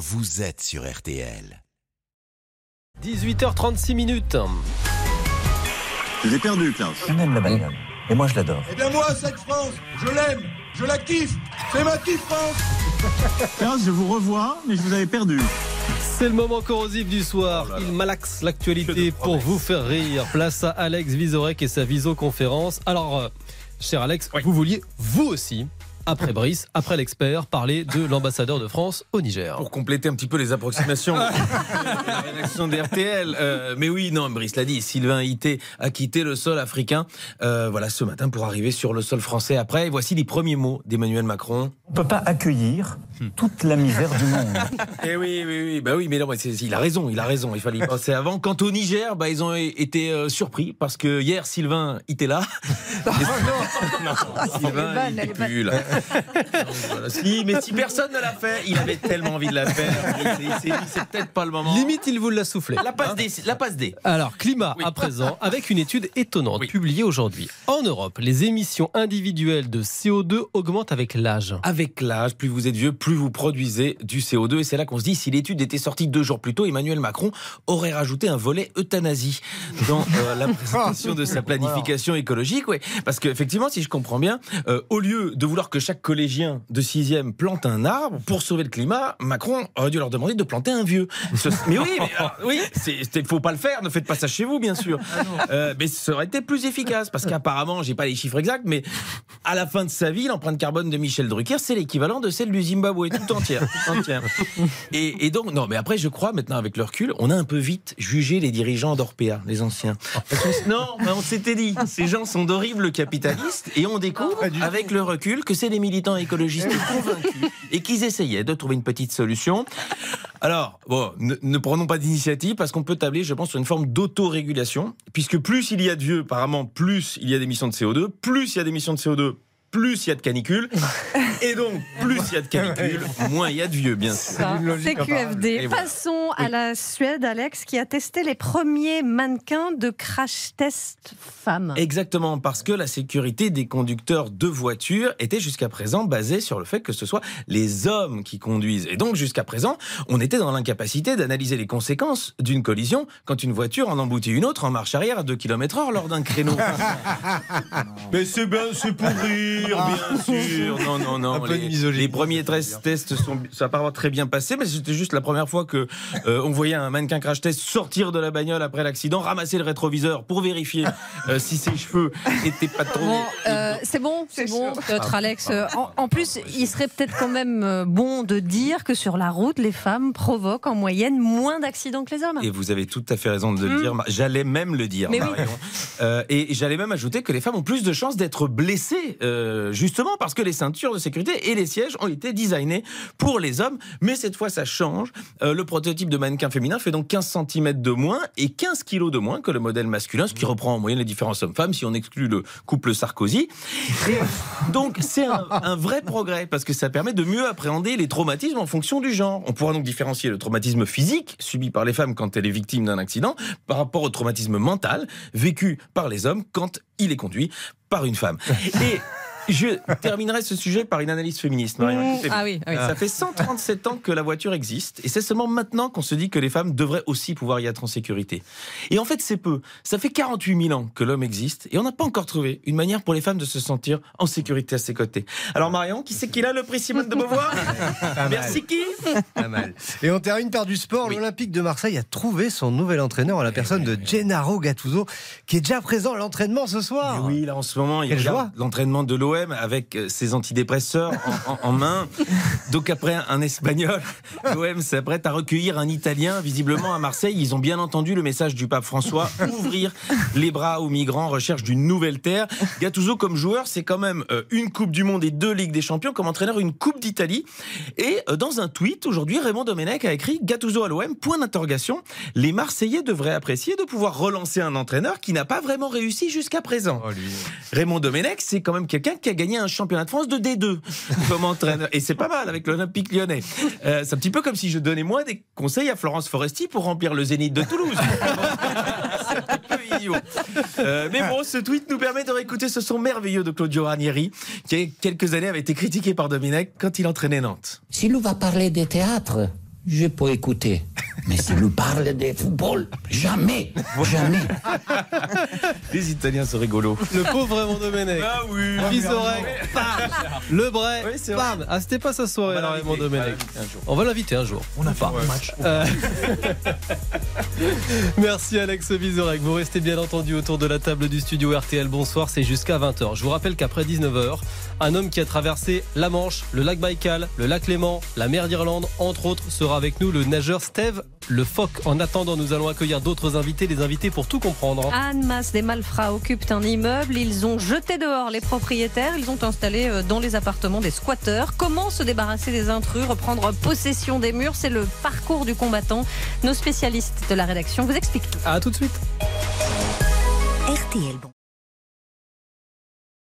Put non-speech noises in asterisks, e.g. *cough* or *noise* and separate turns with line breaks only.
vous êtes sur RTL.
18h36 minutes.
Je l'ai perdu, Klaus.
On aime la bagnole. Et moi, je l'adore.
Eh bien moi, cette France, je l'aime, je la kiffe, c'est ma kiff France *laughs*
Klaus, je vous revois, mais je vous avais perdu.
C'est le moment corrosif du soir. Il malaxe l'actualité pour vous faire rire. Place à Alex Vizorek et sa visioconférence. Alors, euh, cher Alex, vous vouliez, vous aussi, après Brice, après l'expert, parler de l'ambassadeur de France au Niger.
Pour compléter un petit peu les approximations de *laughs* la rédaction d'RTL. Euh, mais oui, non, Brice l'a dit, Sylvain Ité a quitté le sol africain euh, voilà, ce matin pour arriver sur le sol français après. Et voici les premiers mots d'Emmanuel Macron.
On ne peut pas accueillir toute la misère du monde. *laughs*
Eh oui, oui, oui, bah oui, mais non, mais il a raison, il a raison, il fallait y penser avant. Quant au Niger, bah, ils ont été euh, surpris parce que hier, Sylvain était là. *laughs* non, Sylvain, il était plus là. Voilà. Si, mais si personne ne l'a fait, il avait tellement envie de la faire. Il s'est dit, c'est peut-être pas le moment.
Limite, il vous l'a soufflé.
La passe D, la passe D.
Alors, climat à présent, avec une étude étonnante
Oui.
publiée aujourd'hui. En Europe, les émissions individuelles de CO2 augmentent avec l'âge.
Avec l'âge, plus vous êtes vieux, plus vous produisez du CO2. Et c'est là qu'on se dit, si l'étude était sortie deux jours plus tôt, Emmanuel Macron aurait rajouté un volet euthanasie dans euh, la présentation de sa *laughs* planification écologique. Ouais. Parce qu'effectivement, si je comprends bien, euh, au lieu de vouloir que chaque collégien de sixième plante un arbre pour sauver le climat, Macron aurait dû leur demander de planter un vieux. Mais oui, mais, alors, oui, il faut pas le faire. Ne faites pas ça chez vous, bien sûr. Euh, mais ça aurait été plus efficace parce qu'apparemment, j'ai pas les chiffres exacts, mais à la fin de sa vie, l'empreinte carbone de Michel Drucker, c'est l'équivalent de celle du Zimbabwe, tout entière. tout *laughs* entière. Et, et donc, non, mais après, je crois, maintenant, avec le recul, on a un peu vite jugé les dirigeants d'Orpea, les anciens. Parce s- non, mais on s'était dit, ces gens sont d'horribles capitalistes, et on découvre, avec le recul, que c'est des militants écologistes convaincus, et qu'ils essayaient de trouver une petite solution. Alors, ne, ne prenons pas d'initiative parce qu'on peut tabler, je pense, sur une forme d'autorégulation, puisque plus il y a de vieux, apparemment, plus il y a d'émissions de CO2, plus il y a d'émissions de CO2, plus il y a de canicules, *laughs* et donc plus il y a de canicules, moins il y a de vieux, bien sûr.
Ça, CQFD.
Voilà.
Passons à la Suède, Alex, qui a testé les premiers mannequins de crash test femmes.
Exactement, parce que la sécurité des conducteurs de voitures était jusqu'à présent basée sur le fait que ce soit les hommes qui conduisent. Et donc jusqu'à présent, on était dans l'incapacité d'analyser les conséquences d'une collision quand une voiture en emboutit une autre en marche arrière à 2 km heure lors d'un créneau. *laughs* Mais c'est bien, c'est pour rire, bien sûr. Non, non, non.
Un peu de
les, premiers tests tests sont, ça n'a pas très bien passé, mais c'était juste la première fois que euh, on voyait un mannequin crash test sortir de la bagnole après l'accident, ramasser le rétroviseur pour vérifier euh, si ses cheveux étaient pas trop.
Bon, euh, c'est bon, c'est bon, notre Alex. Euh, En, en plus, il serait peut-être quand même euh, bon de dire que sur la route, les femmes provoquent en moyenne moins d'accidents que les hommes.
Et vous avez tout à fait raison de le dire. J'allais même le dire,
Hmm. Oui.
Marion. Euh, et j'allais même ajouter que les femmes ont plus de chances d'être blessées, euh, justement parce que les ceintures de sécurité et les sièges ont été designés pour les hommes. Mais cette fois, ça change. Euh, le prototype de mannequin féminin fait donc 15 cm de moins et 15 kg de moins que le modèle masculin, ce qui reprend en moyenne les différences hommes-femmes si on exclut le couple Sarkozy. Donc, c'est un, vrai progrès parce que ça permet de mieux appréhender les traumatismes en fonction du genre. On pourra donc différencier le traumatisme physique subi par les femmes quand elle est victime d'un accident par rapport au traumatisme mental vécu par les hommes quand il est conduit par une femme. Je terminerai ce sujet par une analyse féministe. Marion. Bien.
Ah oui, ah oui.
Ça fait 137 ans que la voiture existe et c'est seulement maintenant qu'on se dit que les femmes devraient aussi pouvoir y être en sécurité. Et en fait, c'est peu. Ça fait 48 000 ans que l'homme existe et on n'a pas encore trouvé une manière pour les femmes de se sentir en sécurité à ses côtés. Alors Marion, qui c'est qui a le prix Simone de Beauvoir? *laughs* Merci qui?
Pas mal. Et on termine par du sport.
Oui.
L'Olympique de Marseille a trouvé son nouvel entraîneur en la personne de Gennaro Gattuso, qui est déjà présent à l'entraînement ce soir.
Oui, là en ce moment, il regarde
joie.
l'entraînement de l'OM avec euh, ses antidépresseurs en, en- en main. Donc après un Espagnol, *laughs* l'OM s'apprête à recueillir un Italien. Visiblement à Marseille, ils ont bien entendu le message du pape François *laughs* ouvrir les bras aux migrants en recherche d'une nouvelle terre. Gattuso comme joueur, c'est quand même euh, une Coupe du Monde et deux Ligues des Champions. Comme entraîneur, une Coupe d'Italie. Et euh, dans un tweet aujourd'hui, Raymond Domenech a écrit Gattuso à l'OM. Point d'interrogation. Les Marseillais devraient apprécier de pouvoir relancer un entraîneur qui n'a pas vraiment réussi jusqu'à présent. Raymond Domenech, c'est quand même quelqu'un qui a gagné un championnat de France de D2 *laughs* comme entraîneur. Et c'est pas mal avec l'Olympique lyonnais. Euh, c'est un petit peu comme si je donnais moi des conseils à Florence Foresti pour remplir le Zénith de Toulouse. *laughs* c'est un petit peu idiot. Euh, mais bon, ce tweet nous permet de réécouter ce son merveilleux de Claudio Ranieri, qui, il y a quelques années, avait été critiqué par Domenech quand il entraînait Nantes.
Si l'on va parler des théâtres, je peux écouter. Mais s'il nous parle de football, jamais, jamais.
Les Italiens sont rigolos.
Le pauvre Raymond Domenech.
Ah oui.
Visorek, pam Le Bray,
Oui,
pam Ah, c'était pas sa soirée, là, Raymond
l'inviter.
Domenech.
Un jour.
On va l'inviter un jour.
On a fait un match.
Euh, *laughs* Merci Alex Vizorek. Vous restez bien entendu autour de la table du studio RTL. Bonsoir, c'est jusqu'à 20h. Je vous rappelle qu'après 19h, un homme qui a traversé la Manche, le lac Baïkal, le lac Léman, la mer d'Irlande, entre autres, sera avec nous le nageur Steve Le Foc. En attendant, nous allons accueillir d'autres invités, des invités pour tout comprendre.
Anne Masse des malfrats occupent un immeuble. Ils ont jeté dehors les propriétaires. Ils ont installé euh, dans les appartements des squatteurs. Comment se débarrasser des intrus, reprendre possession des murs? C'est le parcours du combattant. Nos spécialistes de la rédaction vous expliquent tout.
À tout de suite.
RTL.